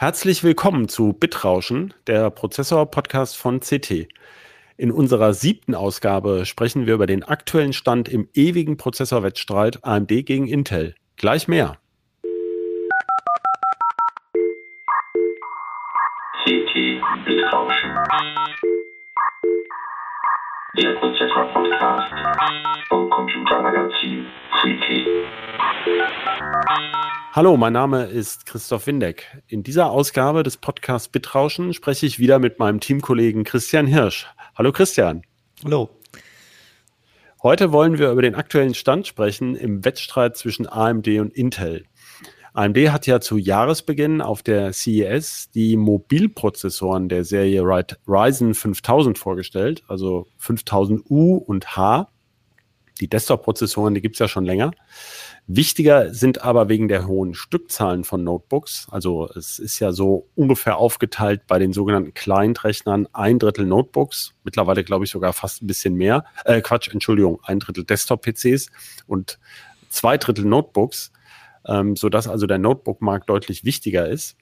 Herzlich willkommen zu Bitrauschen, der Prozessor-Podcast von CT. In unserer siebten Ausgabe sprechen wir über den aktuellen Stand im ewigen Prozessorwettstreit AMD gegen Intel. Gleich mehr. CT Bitrauschen. Der Prozessor-Podcast vom Computermagazin CT. Hallo, mein Name ist Christoph Windeck. In dieser Ausgabe des Podcasts Bitrauschen spreche ich wieder mit meinem Teamkollegen Christian Hirsch. Hallo Christian. Hallo. Heute wollen wir über den aktuellen Stand sprechen im Wettstreit zwischen AMD und Intel. AMD hat ja zu Jahresbeginn auf der CES die Mobilprozessoren der Serie Ryzen 5000 vorgestellt, also 5000U und H. Die Desktop-Prozessoren, die gibt es ja schon länger. Wichtiger sind aber wegen der hohen Stückzahlen von Notebooks. Also es ist ja so ungefähr aufgeteilt bei den sogenannten Client-Rechnern ein Drittel Notebooks, mittlerweile glaube ich sogar fast ein bisschen mehr. Äh, Quatsch, Entschuldigung, ein Drittel Desktop-PCs und zwei Drittel Notebooks, ähm, sodass also der Notebook-Markt deutlich wichtiger ist.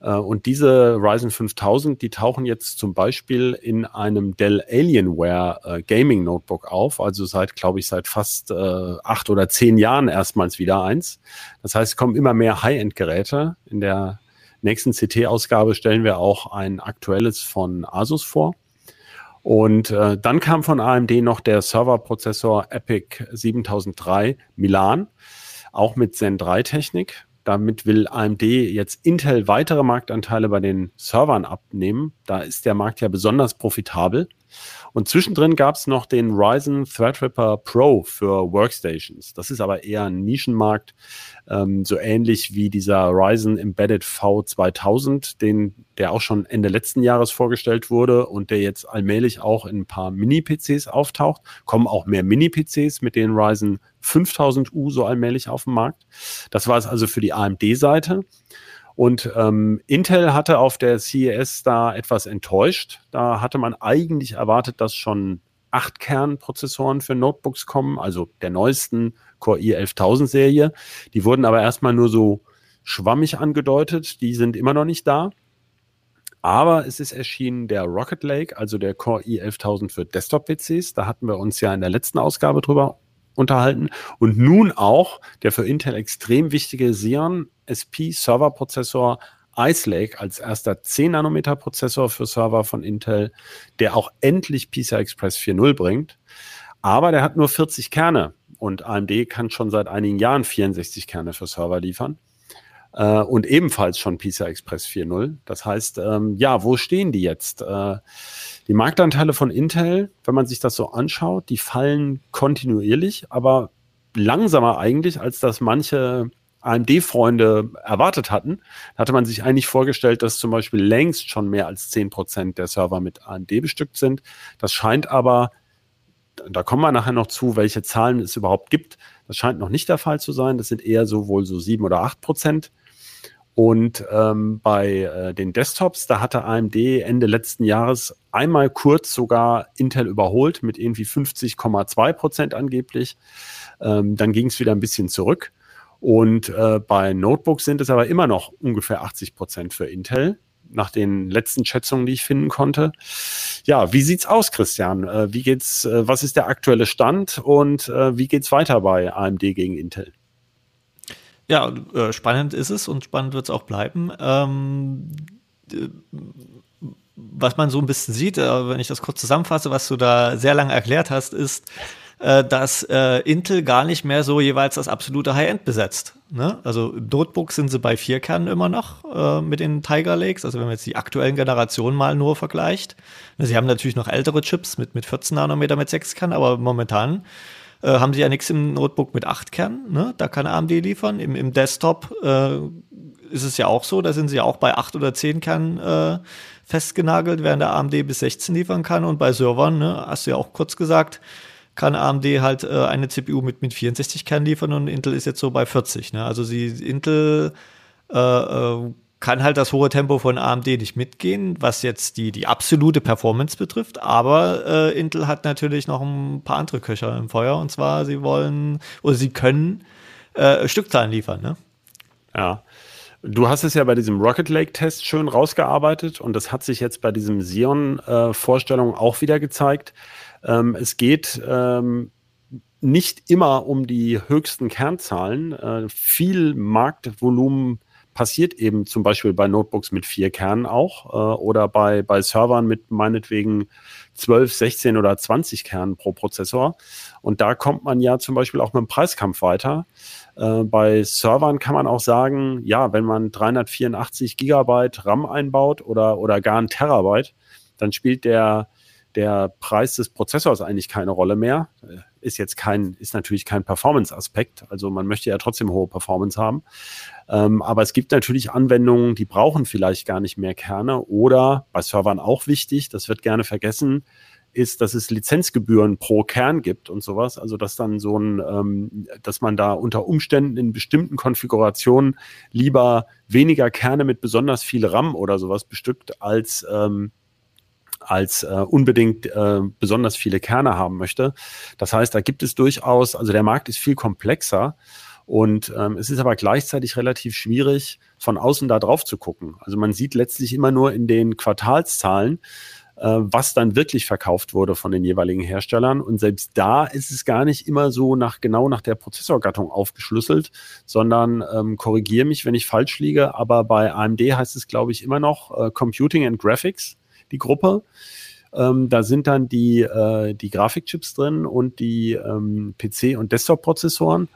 Äh, und diese Ryzen 5000, die tauchen jetzt zum Beispiel in einem Dell Alienware äh, Gaming Notebook auf, also seit, glaube ich, seit fast äh, acht oder zehn Jahren erstmals wieder eins. Das heißt, es kommen immer mehr High-End-Geräte. In der nächsten CT-Ausgabe stellen wir auch ein aktuelles von Asus vor. Und äh, dann kam von AMD noch der Serverprozessor Epic 7003 Milan, auch mit Zen 3 Technik. Damit will AMD jetzt Intel weitere Marktanteile bei den Servern abnehmen. Da ist der Markt ja besonders profitabel. Und zwischendrin gab es noch den Ryzen Threadripper Pro für Workstations. Das ist aber eher ein Nischenmarkt, ähm, so ähnlich wie dieser Ryzen Embedded V2000, den, der auch schon Ende letzten Jahres vorgestellt wurde und der jetzt allmählich auch in ein paar Mini-PCs auftaucht. Kommen auch mehr Mini-PCs mit den Ryzen 5000U so allmählich auf den Markt. Das war es also für die AMD-Seite. Und ähm, Intel hatte auf der CES da etwas enttäuscht. Da hatte man eigentlich erwartet, dass schon acht Kernprozessoren für Notebooks kommen, also der neuesten Core i11000 Serie. Die wurden aber erstmal nur so schwammig angedeutet. Die sind immer noch nicht da. Aber es ist erschienen der Rocket Lake, also der Core i11000 für Desktop-PCs. Da hatten wir uns ja in der letzten Ausgabe drüber unterhalten. Und nun auch der für Intel extrem wichtige Xeon SP Serverprozessor Ice Lake als erster 10 Nanometer Prozessor für Server von Intel, der auch endlich PCI Express 4.0 bringt. Aber der hat nur 40 Kerne und AMD kann schon seit einigen Jahren 64 Kerne für Server liefern. Äh, und ebenfalls schon PCI Express 4.0. Das heißt, ähm, ja, wo stehen die jetzt? Äh, die Marktanteile von Intel, wenn man sich das so anschaut, die fallen kontinuierlich, aber langsamer eigentlich, als das manche AMD-Freunde erwartet hatten. Da hatte man sich eigentlich vorgestellt, dass zum Beispiel längst schon mehr als 10 Prozent der Server mit AMD bestückt sind. Das scheint aber, da kommen wir nachher noch zu, welche Zahlen es überhaupt gibt. Das scheint noch nicht der Fall zu sein. Das sind eher so wohl so 7 oder 8 Prozent. Und ähm, bei äh, den Desktops, da hatte AMD Ende letzten Jahres einmal kurz sogar Intel überholt mit irgendwie 50,2 Prozent angeblich. Ähm, dann ging es wieder ein bisschen zurück. Und äh, bei Notebooks sind es aber immer noch ungefähr 80 Prozent für Intel, nach den letzten Schätzungen, die ich finden konnte. Ja, wie sieht's aus, Christian? Äh, wie geht's, äh, was ist der aktuelle Stand und äh, wie geht's weiter bei AMD gegen Intel? Ja, äh, spannend ist es und spannend wird es auch bleiben. Ähm, was man so ein bisschen sieht, äh, wenn ich das kurz zusammenfasse, was du da sehr lange erklärt hast, ist, äh, dass Intel gar nicht mehr so jeweils das absolute High-End besetzt. Ne? Also im Notebook sind sie bei vier Kernen immer noch mit den Tiger Lakes, also wenn man jetzt die aktuellen Generationen mal nur vergleicht. Sie haben natürlich noch ältere Chips mit, mit 14 Nanometer mit sechs Kernen, aber momentan äh, haben sie ja nichts im Notebook mit acht Kernen, ne? da kann AMD liefern. Im, im Desktop äh, ist es ja auch so, da sind sie ja auch bei acht oder zehn Kernen äh, festgenagelt, während der AMD bis 16 liefern kann. Und bei Servern, ne, hast du ja auch kurz gesagt, kann AMD halt äh, eine CPU mit, mit 64 Kernen liefern und Intel ist jetzt so bei 40. Ne? Also sie, Intel äh, äh, kann halt das hohe Tempo von AMD nicht mitgehen, was jetzt die, die absolute Performance betrifft. Aber äh, Intel hat natürlich noch ein paar andere Köcher im Feuer. Und zwar, sie wollen oder sie können äh, Stückzahlen liefern. Ne? Ja. Du hast es ja bei diesem Rocket Lake Test schön rausgearbeitet und das hat sich jetzt bei diesem Xeon-Vorstellung äh, auch wieder gezeigt. Ähm, es geht ähm, nicht immer um die höchsten Kernzahlen. Äh, viel Marktvolumen passiert eben zum Beispiel bei Notebooks mit vier Kernen auch äh, oder bei, bei Servern mit meinetwegen 12, 16 oder 20 Kernen pro Prozessor. Und da kommt man ja zum Beispiel auch mit dem Preiskampf weiter. Äh, bei Servern kann man auch sagen, ja, wenn man 384 Gigabyte RAM einbaut oder, oder gar ein Terabyte, dann spielt der, der Preis des Prozessors eigentlich keine Rolle mehr. Ist jetzt kein, ist natürlich kein Performance-Aspekt. Also man möchte ja trotzdem hohe Performance haben. Ähm, aber es gibt natürlich Anwendungen, die brauchen vielleicht gar nicht mehr Kerne oder bei Servern auch wichtig, das wird gerne vergessen, ist, dass es Lizenzgebühren pro Kern gibt und sowas. Also dass dann so ein, ähm, dass man da unter Umständen in bestimmten Konfigurationen lieber weniger Kerne mit besonders viel RAM oder sowas bestückt als ähm, als äh, unbedingt äh, besonders viele Kerne haben möchte. Das heißt, da gibt es durchaus, also der Markt ist viel komplexer und ähm, es ist aber gleichzeitig relativ schwierig, von außen da drauf zu gucken. Also man sieht letztlich immer nur in den Quartalszahlen, äh, was dann wirklich verkauft wurde von den jeweiligen Herstellern. Und selbst da ist es gar nicht immer so nach genau nach der Prozessorgattung aufgeschlüsselt, sondern ähm, korrigiere mich, wenn ich falsch liege. Aber bei AMD heißt es, glaube ich, immer noch äh, Computing and Graphics, die Gruppe. Ähm, da sind dann die, äh, die Grafikchips drin und die ähm, PC- und Desktop-Prozessoren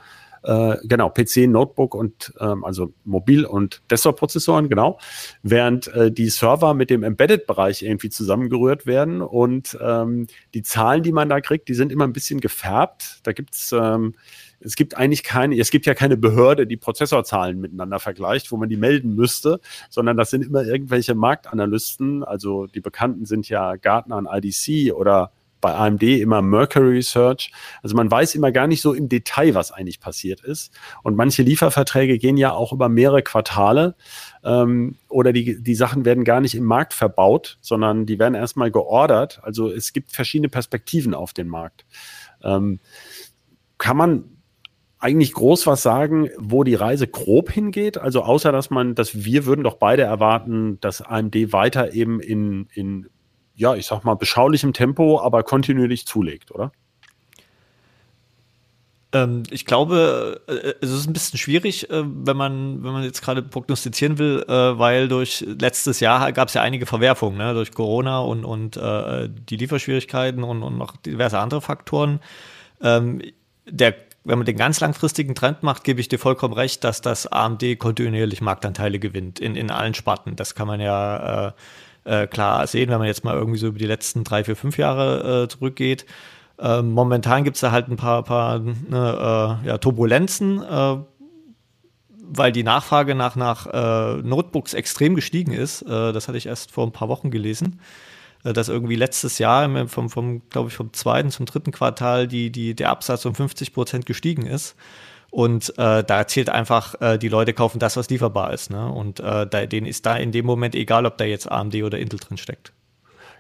äh, genau, PC, Notebook und ähm, also Mobil- und Desktop-Prozessoren, genau, während äh, die Server mit dem Embedded-Bereich irgendwie zusammengerührt werden und ähm, die Zahlen, die man da kriegt, die sind immer ein bisschen gefärbt. Da gibt's ähm, es gibt eigentlich keine, es gibt ja keine Behörde, die Prozessorzahlen miteinander vergleicht, wo man die melden müsste, sondern das sind immer irgendwelche Marktanalysten. Also die bekannten sind ja Gartner und IDC oder bei AMD immer Mercury Research. Also man weiß immer gar nicht so im Detail, was eigentlich passiert ist. Und manche Lieferverträge gehen ja auch über mehrere Quartale ähm, oder die, die Sachen werden gar nicht im Markt verbaut, sondern die werden erstmal geordert. Also es gibt verschiedene Perspektiven auf den Markt. Ähm, kann man eigentlich groß was sagen, wo die Reise grob hingeht? Also außer dass man, dass wir würden doch beide erwarten, dass AMD weiter eben in, in ja, ich sag mal, beschaulichem Tempo, aber kontinuierlich zulegt, oder? Ähm, ich glaube, äh, es ist ein bisschen schwierig, äh, wenn man, wenn man jetzt gerade prognostizieren will, äh, weil durch letztes Jahr gab es ja einige Verwerfungen, ne? durch Corona und, und äh, die Lieferschwierigkeiten und, und noch diverse andere Faktoren. Ähm, der wenn man den ganz langfristigen Trend macht, gebe ich dir vollkommen recht, dass das AMD kontinuierlich Marktanteile gewinnt in, in allen Sparten. Das kann man ja äh, äh, klar sehen, wenn man jetzt mal irgendwie so über die letzten drei, vier, fünf Jahre äh, zurückgeht. Äh, momentan gibt es da halt ein paar, paar ne, äh, ja, Turbulenzen, äh, weil die Nachfrage nach, nach äh, Notebooks extrem gestiegen ist. das hatte ich erst vor ein paar Wochen gelesen dass irgendwie letztes Jahr vom, vom glaube ich, vom zweiten zum dritten Quartal die, die, der Absatz um 50 Prozent gestiegen ist. Und äh, da zählt einfach, äh, die Leute kaufen das, was lieferbar ist. Ne? Und äh, da, denen ist da in dem Moment egal, ob da jetzt AMD oder Intel drin steckt.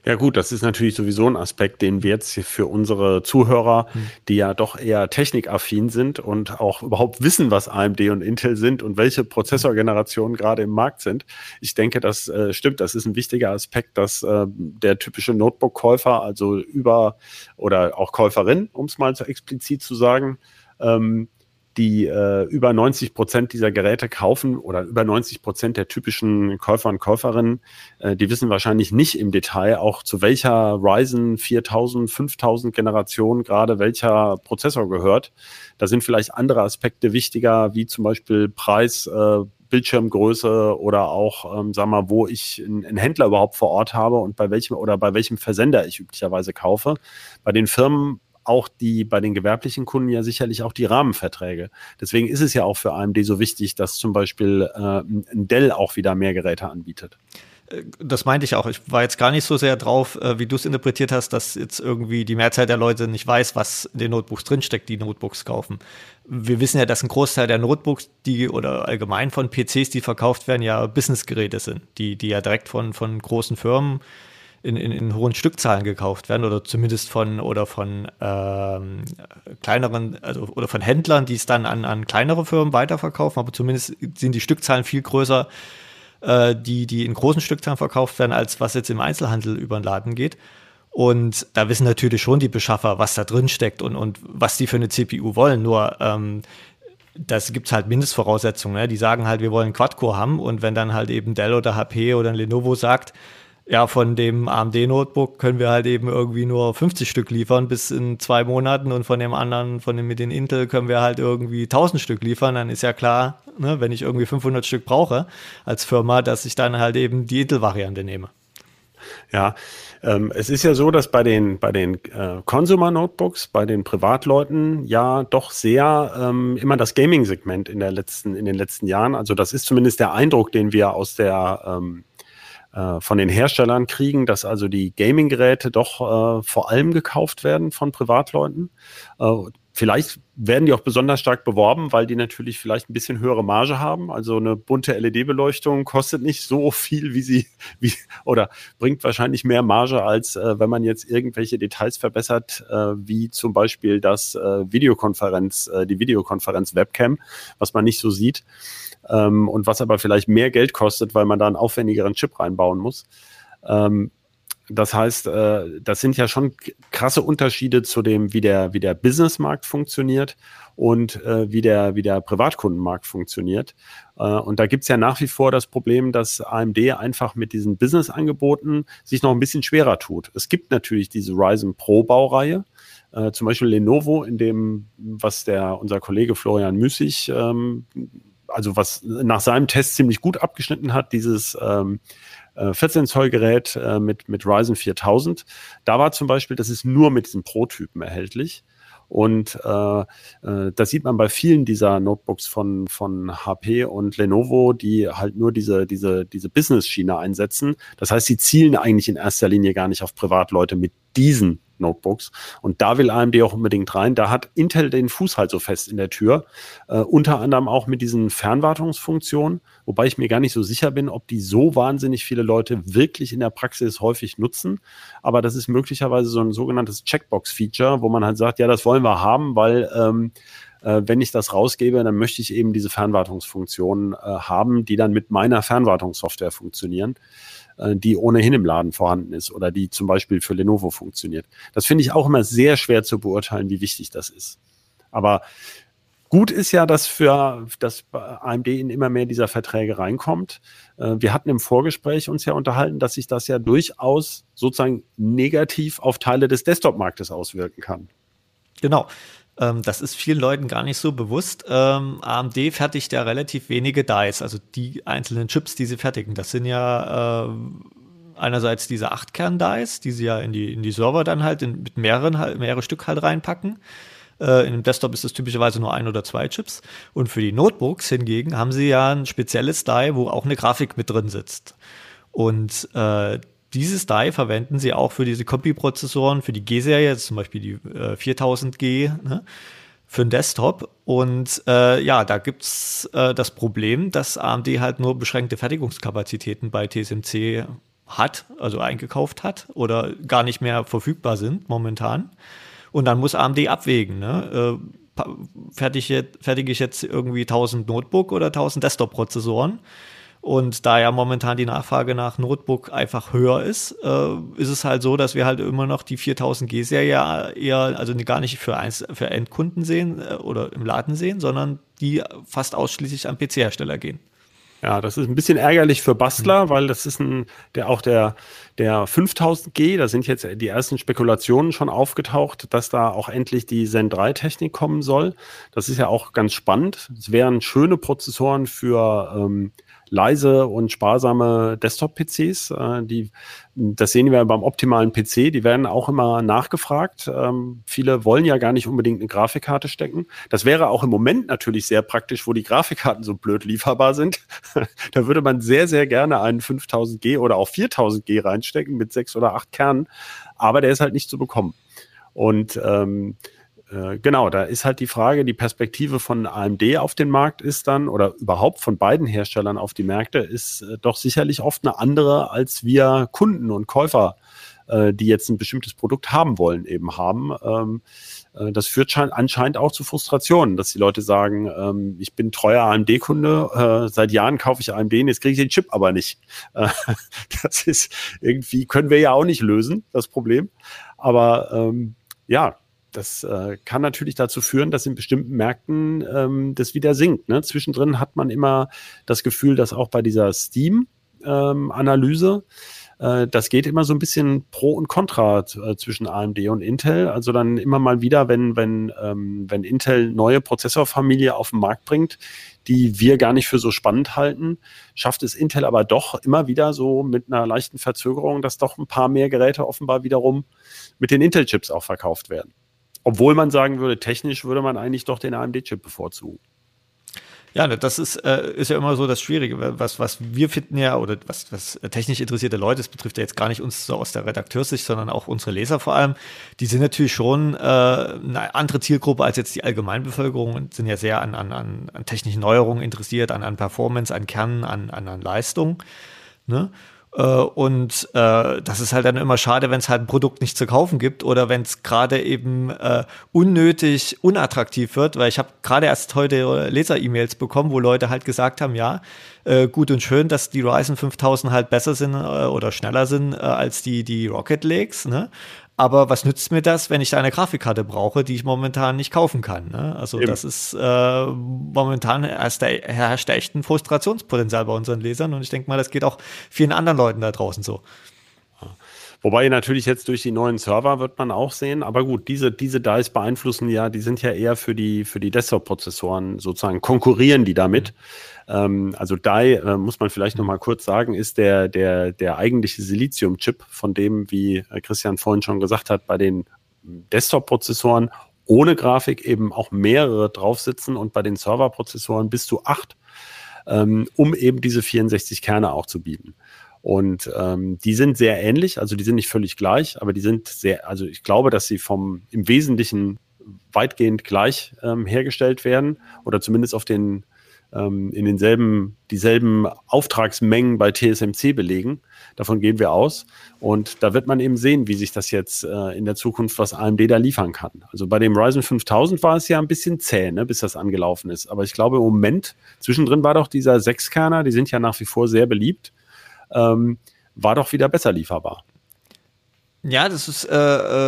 Ja gut, das ist natürlich sowieso ein Aspekt, den wir jetzt für unsere Zuhörer, hm. die ja doch eher technikaffin sind und auch überhaupt wissen, was AMD und Intel sind und welche Prozessorgenerationen gerade im Markt sind. Ich denke, das äh, stimmt. Das ist ein wichtiger Aspekt, dass äh, der typische Notebook-Käufer, also über oder auch Käuferin, um es mal so explizit zu sagen, ähm, die äh, über 90 Prozent dieser Geräte kaufen oder über 90 Prozent der typischen Käufer und Käuferinnen, äh, die wissen wahrscheinlich nicht im Detail auch zu welcher Ryzen 4000, 5000 Generation gerade welcher Prozessor gehört. Da sind vielleicht andere Aspekte wichtiger, wie zum Beispiel Preis, äh, Bildschirmgröße oder auch, ähm, sag mal, wo ich einen Händler überhaupt vor Ort habe und bei welchem oder bei welchem Versender ich üblicherweise kaufe. Bei den Firmen auch die bei den gewerblichen Kunden ja sicherlich auch die Rahmenverträge. Deswegen ist es ja auch für AMD so wichtig, dass zum Beispiel äh, Dell auch wieder mehr Geräte anbietet. Äh, das meinte ich auch. Ich war jetzt gar nicht so sehr drauf, äh, wie du es interpretiert hast, dass jetzt irgendwie die Mehrzahl der Leute nicht weiß, was in den Notebooks drinsteckt, die Notebooks kaufen. Wir wissen ja, dass ein Großteil der Notebooks, die oder allgemein von PCs, die verkauft werden, ja Businessgeräte sind, die, die ja direkt von, von großen Firmen in, in, in hohen Stückzahlen gekauft werden oder zumindest von oder von ähm, kleineren, also oder von Händlern, die es dann an, an kleinere Firmen weiterverkaufen, aber zumindest sind die Stückzahlen viel größer, äh, die, die in großen Stückzahlen verkauft werden, als was jetzt im Einzelhandel über den Laden geht. Und da wissen natürlich schon die Beschaffer, was da drin steckt und, und was die für eine CPU wollen. Nur ähm, das gibt es halt Mindestvoraussetzungen. Ne? Die sagen halt, wir wollen Quad-Core haben und wenn dann halt eben Dell oder HP oder Lenovo sagt, ja, von dem AMD-Notebook können wir halt eben irgendwie nur 50 Stück liefern bis in zwei Monaten und von dem anderen, von dem mit den Intel können wir halt irgendwie 1000 Stück liefern, dann ist ja klar, ne, wenn ich irgendwie 500 Stück brauche als Firma, dass ich dann halt eben die Intel-Variante nehme. Ja, ähm, es ist ja so, dass bei den, bei den äh, Consumer Notebooks, bei den Privatleuten ja doch sehr ähm, immer das Gaming-Segment in, in den letzten Jahren, also das ist zumindest der Eindruck, den wir aus der ähm, äh, von den Herstellern kriegen, dass also die Gaming-Geräte doch äh, vor allem gekauft werden von Privatleuten. Äh, Vielleicht werden die auch besonders stark beworben, weil die natürlich vielleicht ein bisschen höhere Marge haben. Also eine bunte LED-Beleuchtung kostet nicht so viel, wie sie, wie, oder bringt wahrscheinlich mehr Marge, als äh, wenn man jetzt irgendwelche Details verbessert, äh, wie zum Beispiel das äh, Videokonferenz, äh, die Videokonferenz-Webcam, was man nicht so sieht. Ähm, und was aber vielleicht mehr Geld kostet, weil man da einen aufwendigeren Chip reinbauen muss. Ähm, das heißt, äh, das sind ja schon krasse Unterschiede zu dem, wie der, wie der Businessmarkt funktioniert und äh, wie, der, wie der Privatkundenmarkt funktioniert. Äh, und da gibt's ja nach wie vor das Problem, dass AMD einfach mit diesen Business-Angeboten sich noch ein bisschen schwerer tut. Es gibt natürlich diese Ryzen Pro-Baureihe, äh, zum Beispiel Lenovo, in dem, was der unser Kollege Florian Müßig, ähm, also was nach seinem Test ziemlich gut abgeschnitten hat, dieses ähm, 14 äh, Zoll Gerät äh, mit, mit Ryzen 4000. Da war zum Beispiel, das ist nur mit diesen Pro-Typen erhältlich. Und äh, äh, das sieht man bei vielen dieser Notebooks von, von HP und Lenovo, die halt nur diese, diese, diese Business-Schiene einsetzen. Das heißt, sie zielen eigentlich in erster Linie gar nicht auf Privatleute mit diesen Notebooks. Und da will AMD auch unbedingt rein. Da hat Intel den Fuß halt so fest in der Tür. Äh, unter anderem auch mit diesen Fernwartungsfunktionen, wobei ich mir gar nicht so sicher bin, ob die so wahnsinnig viele Leute wirklich in der Praxis häufig nutzen. Aber das ist möglicherweise so ein sogenanntes Checkbox-Feature, wo man halt sagt, ja, das wollen wir haben, weil ähm, äh, wenn ich das rausgebe, dann möchte ich eben diese Fernwartungsfunktionen äh, haben, die dann mit meiner Fernwartungssoftware funktionieren. Äh, die ohnehin im Laden vorhanden ist oder die zum Beispiel für Lenovo funktioniert. Das finde ich auch immer sehr schwer zu beurteilen, wie wichtig das ist. Aber Gut ist ja, dass für dass AMD in immer mehr dieser Verträge reinkommt. Äh, wir hatten im Vorgespräch uns ja unterhalten, dass sich das ja durchaus sozusagen negativ auf Teile des Desktop-Marktes auswirken kann. Genau. Ähm, das ist vielen Leuten gar nicht so bewusst. Ähm, AMD fertigt ja relativ wenige Dies, also die einzelnen Chips, die sie fertigen. Das sind ja äh, einerseits diese 8-Kern-Dies, die sie ja in die, in die Server dann halt in, mit mehreren, halt, mehrere Stück halt reinpacken. Äh, in einem Desktop ist es typischerweise nur ein oder zwei Chips. Und für die Notebooks hingegen haben sie ja ein spezielles Die, wo auch eine Grafik mit drin sitzt. Und äh, dieses Die verwenden sie auch für diese Kombi-Prozessoren, für die G-Serie, zum Beispiel die äh, 4000G, ne, für den Desktop. Und äh, ja, da gibt's äh, das Problem, dass AMD halt nur beschränkte Fertigungskapazitäten bei TSMC hat, also eingekauft hat oder gar nicht mehr verfügbar sind momentan. Und dann muss AMD abwägen, ne? Äh, fertige, fertige ich jetzt irgendwie 1000 Notebook oder 1000 Desktop-Prozessoren? Und da ja momentan die Nachfrage nach Notebook einfach höher ist, äh, ist es halt so, dass wir halt immer noch die 4000G-Serie eher, also gar nicht für, Einz für Endkunden sehen äh, oder im Laden sehen, sondern die fast ausschließlich an PC-Hersteller gehen. Ja, das ist ein bisschen ärgerlich für Bastler, mhm. weil das ist ein, der auch der, der 5000G, da sind jetzt die ersten Spekulationen schon aufgetaucht, dass da auch endlich die Zen 3 Technik kommen soll. Das ist ja auch ganz spannend. Es wären schöne Prozessoren für, ähm, leise und sparsame Desktop-PCs. Äh, die, das sehen wir beim optimalen PC. Die werden auch immer nachgefragt. Ähm, viele wollen ja gar nicht unbedingt eine Grafikkarte stecken. Das wäre auch im Moment natürlich sehr praktisch, wo die Grafikkarten so blöd lieferbar sind. da würde man sehr, sehr gerne einen 5000G oder auch 4000G reinstecken mit sechs oder acht Kernen. Aber der ist halt nicht zu bekommen. Und ähm, äh, genau, da ist halt die Frage, die Perspektive von AMD auf den Markt ist dann, oder überhaupt von beiden Herstellern auf die Märkte, ist äh, doch sicherlich oft eine andere, als wir Kunden und Käufer, äh, die jetzt ein bestimmtes Produkt haben wollen, eben haben. Ähm, äh, das führt anscheinend auch zu Frustrationen, dass die Leute sagen, ähm, ich bin treuer AMD-Kunde, äh, seit Jahren kaufe ich AMD jetzt kriege ich den Chip aber nicht. Äh, das ist irgendwie, können wir ja auch nicht lösen, das Problem. Aber ähm, ja, das äh, kann natürlich dazu führen, dass in bestimmten Märkten ähm, das wieder sinkt. Ne? Zwischendrin hat man immer das Gefühl, dass auch bei dieser Steam-Analyse, ähm, äh, das geht immer so ein bisschen pro und contra äh, zwischen AMD und Intel. Also dann immer mal wieder, wenn, wenn, ähm, wenn Intel neue Prozessorfamilie auf den Markt bringt, die wir gar nicht für so spannend halten, schafft es Intel aber doch immer wieder so mit einer leichten Verzögerung, dass doch ein paar mehr Geräte offenbar wiederum mit den Intel-Chips auch verkauft werden. Obwohl man sagen würde, technisch würde man eigentlich doch den AMD-Chip bevorzugen. Ja, ne, das ist, äh, ist ja immer so das Schwierige. Was, was wir finden ja, oder was, was technisch interessierte Leute, das betrifft ja jetzt gar nicht uns so aus der Redakteurssicht, sondern auch unsere Leser vor allem, die sind natürlich schon äh, eine andere Zielgruppe als jetzt die Allgemeinbevölkerung und sind ja sehr an, an, an, an technischen Neuerungen interessiert, an, an Performance, an Kern, an, an, an Leistung. Ne? Äh, und äh, das ist halt dann immer schade, wenn es halt ein Produkt nicht zu kaufen gibt oder wenn es gerade eben äh, unnötig unattraktiv wird, weil ich habe gerade erst heute Leser-E-Mails bekommen, wo Leute halt gesagt haben, ja, äh, gut und schön, dass die Ryzen 5000 halt besser sind äh, oder schneller sind äh, als die, die Rocket Lakes, ne? Aber was nützt mir das, wenn ich da eine Grafikkarte brauche, die ich momentan nicht kaufen kann? Ne? Also Eben. das ist äh, momentan herrscht da, herrscht da echt ein Frustrationspotenzial bei unseren Lesern und ich denke mal, das geht auch vielen anderen Leuten da draußen so. Wobei natürlich jetzt durch die neuen Server wird man auch sehen, aber gut, diese, diese DICE beeinflussen ja, die sind ja eher für die, für die Desktop-Prozessoren sozusagen, konkurrieren die damit. Mhm. Ähm, also DI, äh, muss man vielleicht mhm. noch mal kurz sagen, ist der, der, der eigentliche Silizium-Chip, von dem, wie Christian vorhin schon gesagt hat, bei den Desktop-Prozessoren ohne Grafik eben auch mehrere drauf sitzen und bei den Server-Prozessoren bis zu acht, ähm, um eben diese 64 Kerne auch zu bieten. Und ähm, die sind sehr ähnlich, also die sind nicht völlig gleich, aber die sind sehr, also ich glaube, dass sie vom im Wesentlichen weitgehend gleich ähm, hergestellt werden oder zumindest auf den ähm, in denselben, dieselben Auftragsmengen bei TSMC belegen. Davon gehen wir aus. Und da wird man eben sehen, wie sich das jetzt äh, in der Zukunft, was AMD da liefern kann. Also bei dem Ryzen 5000 war es ja ein bisschen zäh, ne, bis das angelaufen ist. Aber ich glaube im Moment, zwischendrin war doch dieser Sechskerner, die sind ja nach wie vor sehr beliebt ähm, war doch wieder besser lieferbar. Ja, das ist, äh,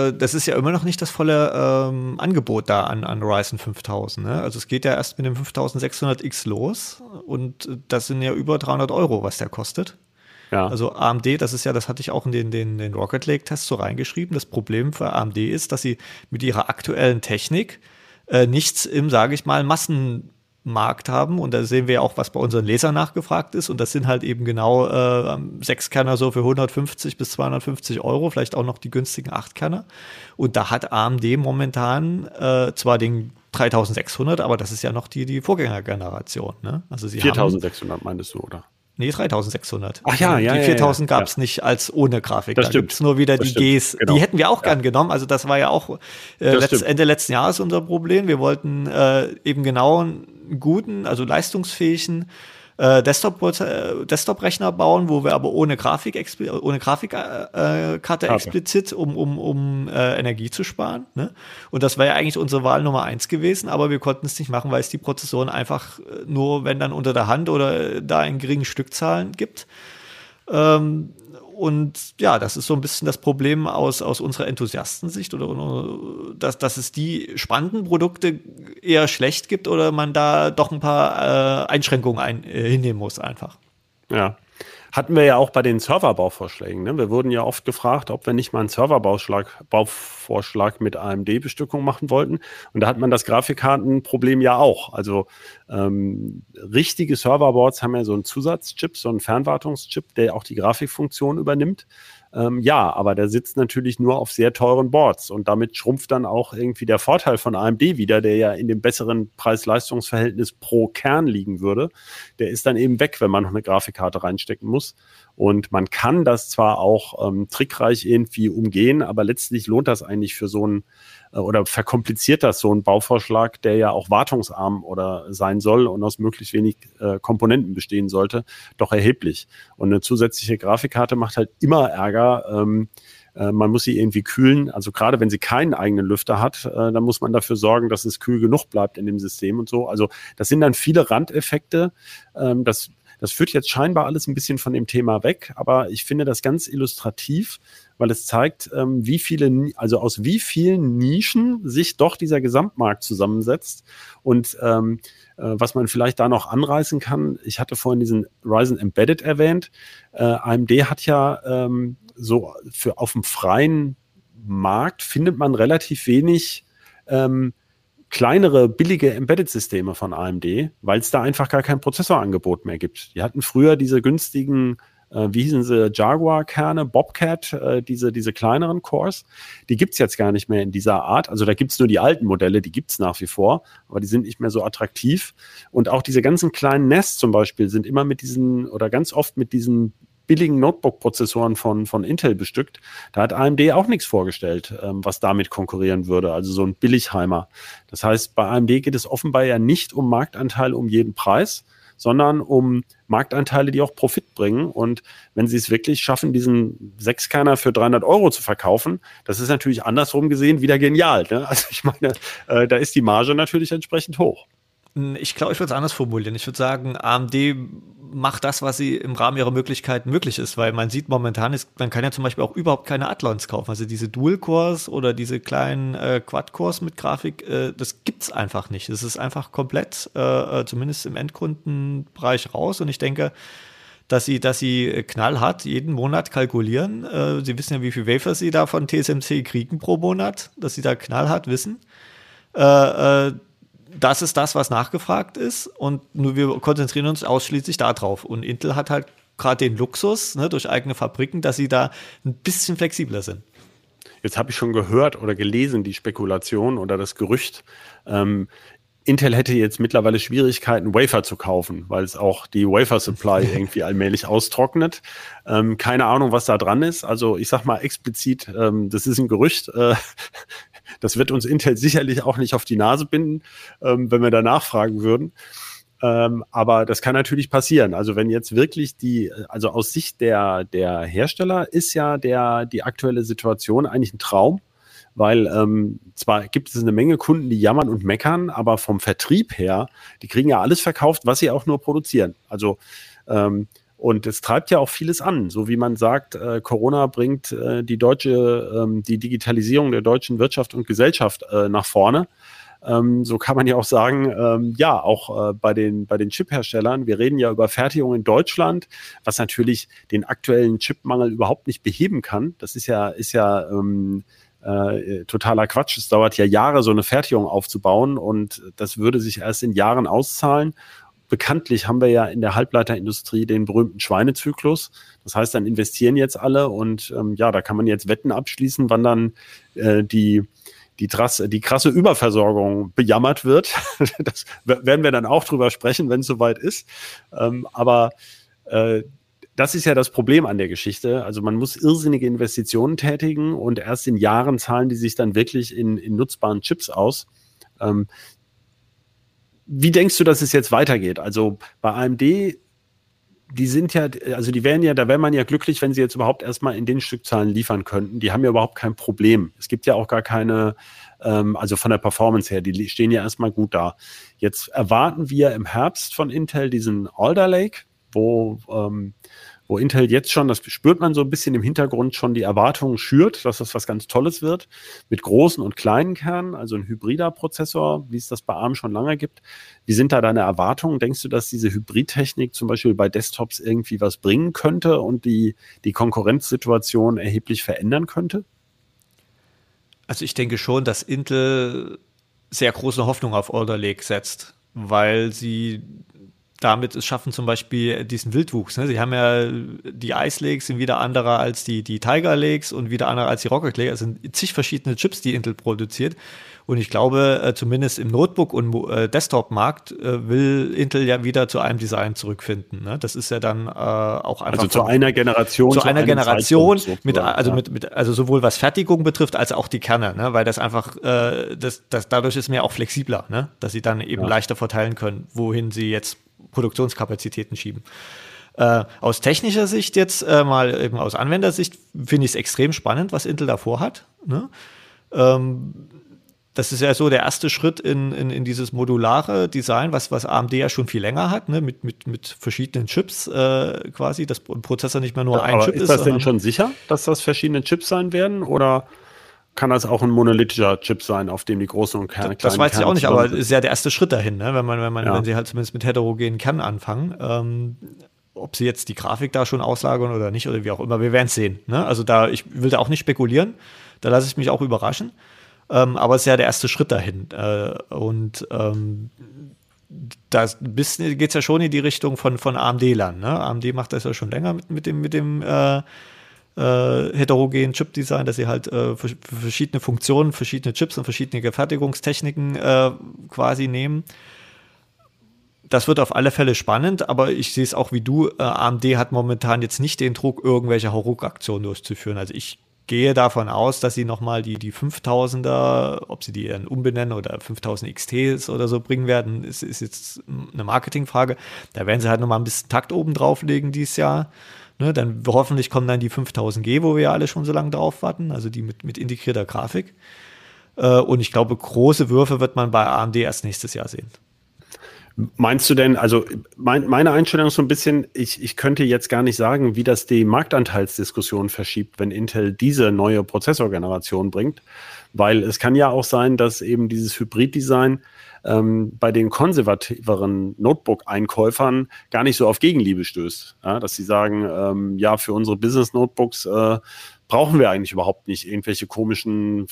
äh, das ist ja immer noch nicht das volle ähm, Angebot da an, an Ryzen 5000. Ne? Also es geht ja erst mit dem 5600X los und das sind ja über 300 Euro, was der kostet. Ja. Also AMD, das ist ja, das hatte ich auch in den, den, den Rocket Lake Test so reingeschrieben. Das Problem für AMD ist, dass sie mit ihrer aktuellen Technik äh, nichts im, sage ich mal, Massen Markt haben. Und da sehen wir auch, was bei unseren Lesern nachgefragt ist. Und das sind halt eben genau äh, Sechskerner so für 150 bis 250 Euro, vielleicht auch noch die günstigen Achtkerner. Und da hat AMD momentan äh, zwar den 3600, aber das ist ja noch die, die Vorgängergeneration. Ne? Also sie 4600 meinst du, oder? Nee, 3600. Ach ja, ja. Die 4000 ja, ja, gab es ja. nicht als ohne Grafik. Das da stimmt. nur wieder das die Gs. Genau. Die hätten wir auch gern genommen. Also das war ja auch äh, letzt, Ende letzten Jahres unser Problem. Wir wollten äh, eben genau einen guten, also leistungsfähigen äh, Desktop-Rechner Desktop bauen, wo wir aber ohne Grafik ohne Grafikkarte äh, explizit, um, um, um äh, Energie zu sparen. Ne? Und das wäre ja eigentlich unsere Wahl Nummer eins gewesen, aber wir konnten es nicht machen, weil es die Prozessoren einfach äh, nur, wenn dann unter der Hand oder da in geringen Stückzahlen gibt. Ähm, und ja, das ist so ein bisschen das Problem aus, aus unserer Enthusiastensicht oder, dass, dass es die spannenden Produkte eher schlecht gibt oder man da doch ein paar äh, Einschränkungen ein, äh, hinnehmen muss einfach. Ja. Hatten wir ja auch bei den Serverbauvorschlägen. Ne? Wir wurden ja oft gefragt, ob wir nicht mal einen Serverbauvorschlag mit AMD-Bestückung machen wollten. Und da hat man das Grafikkartenproblem ja auch. Also ähm, richtige Serverboards haben ja so einen Zusatzchip, so einen Fernwartungschip, der auch die Grafikfunktion übernimmt. Ähm, ja, aber der sitzt natürlich nur auf sehr teuren Boards und damit schrumpft dann auch irgendwie der Vorteil von AMD wieder, der ja in dem besseren Preis-Leistungs-Verhältnis pro Kern liegen würde. Der ist dann eben weg, wenn man noch eine Grafikkarte reinstecken muss. Und man kann das zwar auch ähm, trickreich irgendwie umgehen, aber letztlich lohnt das eigentlich für so ein äh, oder verkompliziert das so ein Bauvorschlag, der ja auch wartungsarm oder sein soll und aus möglichst wenig äh, Komponenten bestehen sollte, doch erheblich. Und eine zusätzliche Grafikkarte macht halt immer Ärger. Ähm, äh, man muss sie irgendwie kühlen. Also gerade wenn sie keinen eigenen Lüfter hat, äh, dann muss man dafür sorgen, dass es kühl genug bleibt in dem System und so. Also das sind dann viele Randeffekte. Ähm, das das führt jetzt scheinbar alles ein bisschen von dem Thema weg, aber ich finde das ganz illustrativ, weil es zeigt, ähm, wie viele, also aus wie vielen Nischen sich doch dieser Gesamtmarkt zusammensetzt und ähm, äh, was man vielleicht da noch anreißen kann. Ich hatte vorhin diesen Ryzen Embedded erwähnt. Äh, AMD hat ja ähm, so für auf dem freien Markt findet man relativ wenig ähm, kleinere, billige Embedded-Systeme von AMD, weil es da einfach gar kein Prozessorangebot mehr gibt. Die hatten früher diese günstigen, äh, wie hießen sie, Jaguar-Kerne, Bobcat, äh, diese, diese kleineren Cores. Die gibt's jetzt gar nicht mehr in dieser Art. Also da gibt's nur die alten Modelle, die gibt's nach wie vor, aber die sind nicht mehr so attraktiv. Und auch diese ganzen kleinen Nests zum Beispiel sind immer mit diesen oder ganz oft mit diesen billigen Notebook-Prozessoren von, von Intel bestückt. Da hat AMD auch nichts vorgestellt, ähm, was damit konkurrieren würde, also so ein Billigheimer. Das heißt, bei AMD geht es offenbar ja nicht um Marktanteil um jeden Preis, sondern um Marktanteile, die auch Profit bringen. Und wenn sie es wirklich schaffen, diesen Sechskerner für 300 Euro zu verkaufen, das ist natürlich andersrum gesehen wieder genial. Ne? Also ich meine, äh, da ist die Marge natürlich entsprechend hoch. Ich glaube, ich würde es anders formulieren. Ich würde sagen, AMD macht das, was sie im Rahmen ihrer Möglichkeiten möglich ist, weil man sieht momentan, ist, man kann ja zum Beispiel auch überhaupt keine Athlons kaufen. Also diese Dual-Cores oder diese kleinen äh, Quad-Cores mit Grafik, äh, das gibt's einfach nicht. Es ist einfach komplett, äh, äh, zumindest im Endkundenbereich raus. Und ich denke, dass sie, dass sie knallhart jeden Monat kalkulieren. Äh, sie wissen ja, wie viel Wafers sie da von TSMC kriegen pro Monat, dass sie da knallhart wissen. Äh, äh, das ist das, was nachgefragt ist und nur wir konzentrieren uns ausschließlich darauf. Und Intel hat halt gerade den Luxus ne, durch eigene Fabriken, dass sie da ein bisschen flexibler sind. Jetzt habe ich schon gehört oder gelesen, die Spekulation oder das Gerücht, ähm, Intel hätte jetzt mittlerweile Schwierigkeiten, Wafer zu kaufen, weil es auch die Wafer-Supply irgendwie allmählich austrocknet. Ähm, keine Ahnung, was da dran ist. Also ich sag mal explizit, ähm, das ist ein Gerücht. Äh, das wird uns Intel sicherlich auch nicht auf die Nase binden, ähm, wenn wir da nachfragen würden. Ähm, aber das kann natürlich passieren. Also wenn jetzt wirklich die, also aus Sicht der, der Hersteller ist ja der, die aktuelle Situation eigentlich ein Traum, weil ähm, zwar gibt es eine Menge Kunden, die jammern und meckern, aber vom Vertrieb her, die kriegen ja alles verkauft, was sie auch nur produzieren. Also ähm, und es treibt ja auch vieles an, so wie man sagt, äh, Corona bringt äh, die deutsche, ähm, die Digitalisierung der deutschen Wirtschaft und Gesellschaft äh, nach vorne. Ähm, so kann man ja auch sagen, ähm, ja, auch äh, bei den, bei den Chip-Herstellern, wir reden ja über Fertigung in Deutschland, was natürlich den aktuellen Chipmangel überhaupt nicht beheben kann. Das ist ja, ist ja ähm, äh, totaler Quatsch. Es dauert ja Jahre, so eine Fertigung aufzubauen und das würde sich erst in Jahren auszahlen bekanntlich haben wir ja in der Halbleiterindustrie den berühmten Schweinezyklus. Das heißt, dann investieren jetzt alle und ähm, ja, da kann man jetzt Wetten abschließen, wann dann äh, die die, Trasse, die krasse Überversorgung bejammert wird. das werden wir dann auch drüber sprechen, wenn es soweit ist. Ähm, aber äh, das ist ja das Problem an der Geschichte. Also man muss irrsinnige Investitionen tätigen und erst in Jahren zahlen die sich dann wirklich in, in nutzbaren Chips aus. Ähm, wie denkst du, dass es jetzt weitergeht? Also bei AMD, die sind ja, also die wären ja, da wäre man ja glücklich, wenn sie jetzt überhaupt erstmal in den Stückzahlen liefern könnten. Die haben ja überhaupt kein Problem. Es gibt ja auch gar keine, ähm, also von der Performance her, die stehen ja erstmal gut da. Jetzt erwarten wir im Herbst von Intel diesen Alder Lake, wo ähm, wo Intel jetzt schon, das spürt man so ein bisschen im Hintergrund schon die Erwartungen schürt, dass das was ganz Tolles wird, mit großen und kleinen Kernen, also ein hybrider Prozessor, wie es das bei ARM schon lange gibt. Wie sind da deine Erwartungen? Denkst du, dass diese Hybridtechnik zum Beispiel bei Desktops irgendwie was bringen könnte und die, die Konkurrenzsituation erheblich verändern könnte? Also ich denke schon, dass Intel sehr große Hoffnung auf Alder Lake setzt, weil sie damit es schaffen, zum Beispiel diesen Wildwuchs. Ne? Sie haben ja die Ice Lakes sind wieder andere als die, die Tiger Lakes und wieder andere als die Rocket Lakes. Es sind zig verschiedene Chips, die Intel produziert. Und ich glaube, äh, zumindest im Notebook- und äh, Desktop-Markt äh, will Intel ja wieder zu einem Design zurückfinden. Ne? Das ist ja dann äh, auch einfach. Also zu einer Generation. Zu, zu einer Generation, mit, also, ja. mit, mit, also sowohl was Fertigung betrifft, als auch die Kerne, ne? weil das einfach, äh, das, das, dadurch ist mir auch flexibler, ne? dass sie dann eben ja. leichter verteilen können, wohin sie jetzt Produktionskapazitäten schieben. Äh, aus technischer Sicht jetzt äh, mal eben aus Anwendersicht finde ich es extrem spannend, was Intel davor hat. Ne? Ähm, das ist ja so der erste Schritt in, in, in dieses modulare Design, was, was AMD ja schon viel länger hat, ne? mit, mit, mit verschiedenen Chips äh, quasi, dass ein Prozessor nicht mehr nur ja, ein Chip ist. Ist das denn schon sicher, dass das verschiedene Chips sein werden? Oder kann das auch ein monolithischer Chip sein, auf dem die großen und kleinen Das weiß ich auch nicht, aber ist ja der erste Schritt dahin, ne? wenn, man, wenn, man, ja. wenn sie halt zumindest mit heterogenen Kernen anfangen. Ähm, ob sie jetzt die Grafik da schon auslagern oder nicht oder wie auch immer, wir werden es sehen. Ne? Also da, ich will da auch nicht spekulieren, da lasse ich mich auch überraschen. Ähm, aber es ist ja der erste Schritt dahin. Äh, und ähm, da geht es ja schon in die Richtung von, von AMD-Lern. Ne? AMD macht das ja schon länger mit, mit dem, mit dem äh, äh, heterogenen Chip-Design, dass sie halt äh, verschiedene Funktionen, verschiedene Chips und verschiedene Fertigungstechniken äh, quasi nehmen. Das wird auf alle Fälle spannend, aber ich sehe es auch wie du. Äh, AMD hat momentan jetzt nicht den Druck, irgendwelche Hauruck-Aktionen durchzuführen. Also ich gehe davon aus, dass sie nochmal die, die 5000er, ob sie die dann umbenennen oder 5000 XTs oder so bringen werden, ist, ist jetzt eine Marketingfrage. Da werden sie halt nochmal ein bisschen Takt oben drauflegen dieses Jahr. Ne, dann hoffentlich kommen dann die 5000G, wo wir ja alle schon so lange drauf warten, also die mit, mit integrierter Grafik. Äh, und ich glaube, große Würfe wird man bei AMD erst nächstes Jahr sehen. Meinst du denn, also mein, meine Einstellung ist so ein bisschen, ich, ich könnte jetzt gar nicht sagen, wie das die Marktanteilsdiskussion verschiebt, wenn Intel diese neue Prozessorgeneration bringt, weil es kann ja auch sein, dass eben dieses Hybrid-Design ähm, bei den konservativeren Notebook-Einkäufern gar nicht so auf Gegenliebe stößt. Ja, dass sie sagen, ähm, ja, für unsere Business-Notebooks äh, brauchen wir eigentlich überhaupt nicht irgendwelche komischen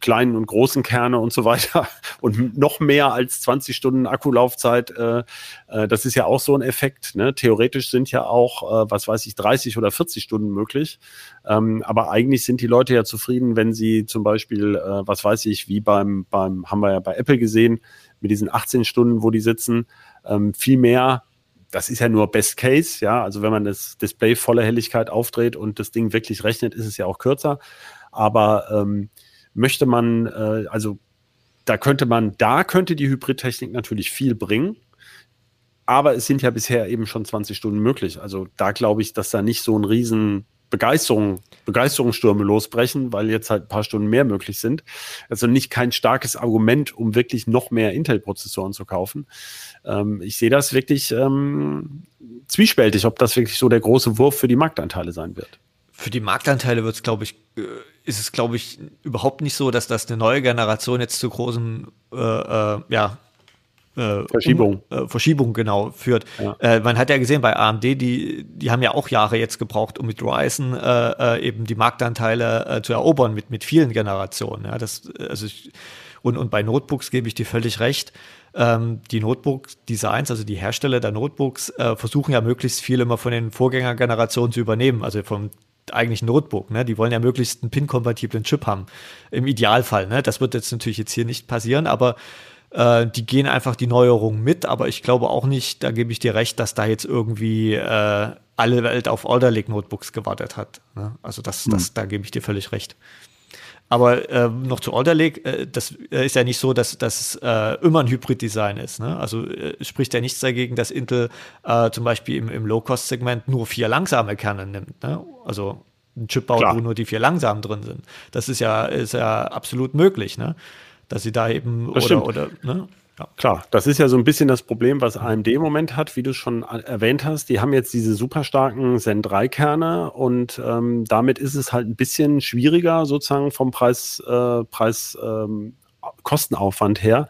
kleinen und großen Kerne und so weiter und noch mehr als 20 Stunden Akkulaufzeit. Äh, äh, das ist ja auch so ein Effekt. Ne? Theoretisch sind ja auch, äh, was weiß ich, 30 oder 40 Stunden möglich. Ähm, aber eigentlich sind die Leute ja zufrieden, wenn sie zum Beispiel, äh, was weiß ich, wie beim, beim, haben wir ja bei Apple gesehen, mit diesen 18 Stunden, wo die sitzen, ähm, viel mehr das ist ja nur Best Case, ja. Also wenn man das Display voller Helligkeit aufdreht und das Ding wirklich rechnet, ist es ja auch kürzer. Aber ähm, möchte man, äh, also da könnte man, da könnte die Hybridtechnik natürlich viel bringen. Aber es sind ja bisher eben schon 20 Stunden möglich. Also da glaube ich, dass da nicht so ein riesen Begeisterung, Begeisterungsstürme losbrechen, weil jetzt halt ein paar Stunden mehr möglich sind. Also nicht kein starkes Argument, um wirklich noch mehr Intel-Prozessoren zu kaufen. Ähm, ich sehe das wirklich ähm, zwiespältig, ob das wirklich so der große Wurf für die Marktanteile sein wird. Für die Marktanteile wird es, glaube ich, äh, ist es, glaube ich, überhaupt nicht so, dass das eine neue Generation jetzt zu großem äh, äh, ja, äh, Verschiebung. Um, äh, Verschiebung genau führt. Ja. Äh, man hat ja gesehen bei AMD, die, die haben ja auch Jahre jetzt gebraucht, um mit Ryzen äh, äh, eben die Marktanteile äh, zu erobern mit, mit vielen Generationen. Ja, das, also ich, und, und bei Notebooks gebe ich dir völlig recht. Ähm, die Notebook-Designs, also die Hersteller der Notebooks, versuchen ja möglichst viel immer von den Vorgängergenerationen zu übernehmen, also vom eigentlichen Notebook. Ne? Die wollen ja möglichst einen PIN-kompatiblen Chip haben. Im Idealfall. Ne? Das wird jetzt natürlich jetzt hier nicht passieren, aber äh, die gehen einfach die Neuerungen mit, aber ich glaube auch nicht, da gebe ich dir recht, dass da jetzt irgendwie äh, alle Welt auf Alder Lake Notebooks gewartet hat. Ne? Also das, hm. das, da gebe ich dir völlig recht. Aber äh, noch zu Alder Lake, äh, das ist ja nicht so, dass das äh, immer ein Hybrid-Design ist. Ne? Also äh, spricht ja nichts dagegen, dass Intel äh, zum Beispiel im, im Low-Cost-Segment nur vier langsame Kerne nimmt. Ne? Also ein Chip baut, wo nur die vier langsamen drin sind. Das ist ja, ist ja absolut möglich. Ne? Dass sie da eben das oder, oder ne? Ja. Klar, das ist ja so ein bisschen das Problem, was AMD im Moment hat, wie du schon erwähnt hast. Die haben jetzt diese super starken Zen 3 Kerne und ähm, damit ist es halt ein bisschen schwieriger, sozusagen vom Preis, äh, Preis ähm, Kostenaufwand her,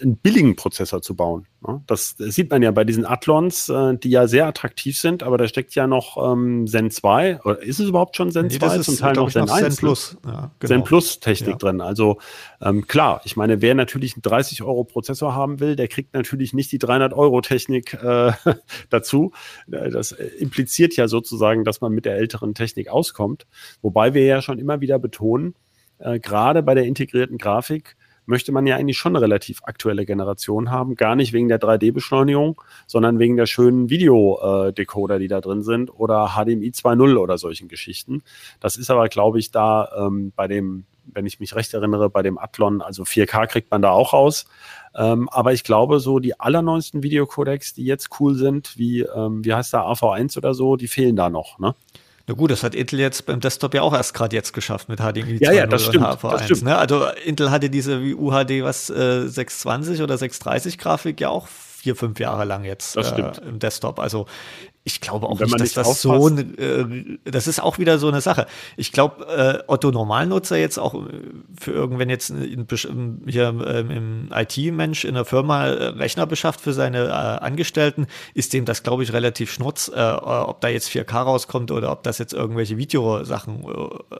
einen billigen Prozessor zu bauen. Das sieht man ja bei diesen Athlons, äh, die ja sehr attraktiv sind, aber da steckt ja noch ähm, Zen 2, oder ist es überhaupt schon Zen nee, 2? Zum Teil noch Zen 1. Zen? Plus. Ja, genau. Zen Plus Technik ja. drin. Also ähm, klar, ich meine, wer natürlich einen 30 Euro Prozessor haben will, der kriegt natürlich nicht die 300 Euro Technik äh, dazu. Das impliziert ja sozusagen, dass man mit der älteren Technik auskommt. Wobei wir ja schon immer wieder betonen, äh, gerade bei der integrierten Grafik, möchte man ja eigentlich schon eine relativ aktuelle Generation haben. Gar nicht wegen der 3D-Beschleunigung, sondern wegen der schönen Videodecoder, die da drin sind oder HDMI 2.0 oder solchen Geschichten. Das ist aber, glaube ich, da ähm, bei dem, wenn ich mich recht erinnere, bei dem Athlon, also 4K kriegt man da auch raus. Ähm, aber ich glaube, so die allerneuesten Videocodecs, die jetzt cool sind, wie, ähm, wie heißt der AV1 oder so, die fehlen da noch, ne? Na gut, das hat Intel jetzt beim Desktop ja auch erst gerade jetzt geschafft mit HDMI 2.0 ja, ja, das stimmt, und HV1. Das ne? Also Intel hatte diese wie UHD was äh, 620 oder 630 Grafik ja auch vier, fünf Jahre lang jetzt äh, im Desktop. Also ich glaube auch nicht, dass nicht das so, äh, das ist auch wieder so eine Sache. Ich glaube, äh, Otto Normalnutzer jetzt auch äh, für irgendwann jetzt in, hier ähm, im IT-Mensch in der Firma äh, Rechner beschafft für seine äh, Angestellten, ist dem das, glaube ich, relativ schnurz, äh, ob da jetzt 4K rauskommt oder ob das jetzt irgendwelche Videosachen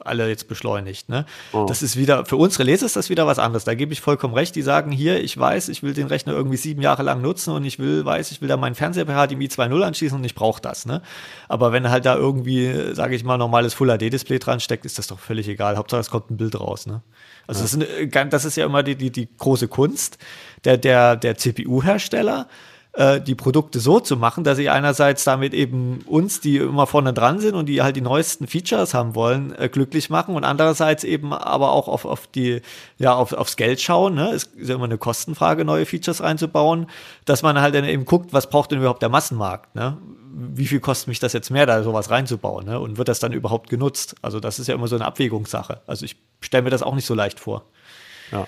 alle jetzt beschleunigt. Ne? Oh. Das ist wieder, für unsere Leser ist das wieder was anderes. Da gebe ich vollkommen recht. Die sagen hier, ich weiß, ich will den Rechner irgendwie sieben Jahre lang nutzen und ich will, weiß, ich will da meinen Fernseher per HDMI 2.0 anschließen und ich brauche braucht das, ne? Aber wenn halt da irgendwie, sage ich mal, normales Full HD Display dran steckt, ist das doch völlig egal. Hauptsache es kommt ein Bild raus, ne? Also ja. das, ist, eine, das, ist, ja immer die, die, die große Kunst der, der, der CPU-Hersteller äh, die Produkte so zu machen, dass sie einerseits damit eben uns, die immer vorne dran sind und die halt die neuesten Features haben wollen, äh, glücklich machen und andererseits eben aber auch auf, auf die, ja, auf, aufs Geld schauen. Ne? Es ist ja immer eine Kostenfrage, neue Features reinzubauen, dass man halt dann eben guckt, was braucht denn überhaupt der Massenmarkt? Ne? Wie viel kostet mich das jetzt mehr, da sowas reinzubauen? Ne? Und wird das dann überhaupt genutzt? Also das ist ja immer so eine Abwägungssache. Also ich stelle mir das auch nicht so leicht vor. Ja.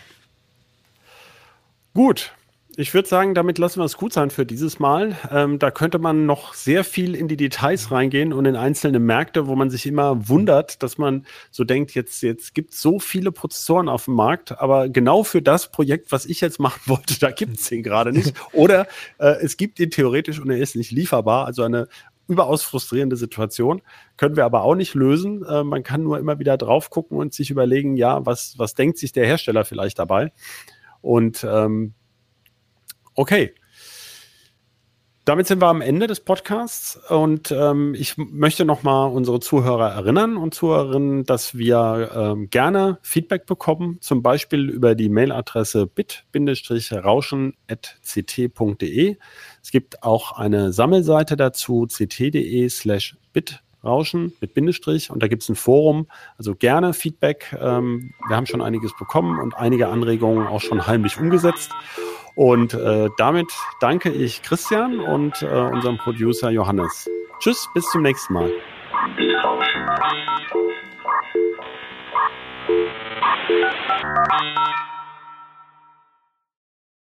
Gut, ich würde sagen, damit lassen wir es gut sein für dieses Mal. Ähm, da könnte man noch sehr viel in die Details reingehen und in einzelne Märkte, wo man sich immer wundert, dass man so denkt, jetzt, jetzt gibt es so viele Prozessoren auf dem Markt, aber genau für das Projekt, was ich jetzt machen wollte, da gibt es den gerade nicht. Oder äh, es gibt ihn theoretisch und er ist nicht lieferbar. Also eine überaus frustrierende Situation. Können wir aber auch nicht lösen. Äh, man kann nur immer wieder drauf gucken und sich überlegen, ja, was, was denkt sich der Hersteller vielleicht dabei? Und ähm, Okay. Damit sind wir am Ende des Podcasts und ähm, ich möchte nochmal unsere Zuhörer erinnern und Zuhörerinnen, dass wir ähm, gerne Feedback bekommen, zum Beispiel über die Mailadresse bit-rauschen.ct.de. Es gibt auch eine Sammelseite dazu, ct.de slash bitrauschen mit Bindestrich und da gibt es ein Forum, also gerne Feedback. Ähm, wir haben schon einiges bekommen und einige Anregungen auch schon heimlich umgesetzt. Und äh, damit danke ich Christian und äh, unserem Producer Johannes. Tschüss, bis zum nächsten Mal.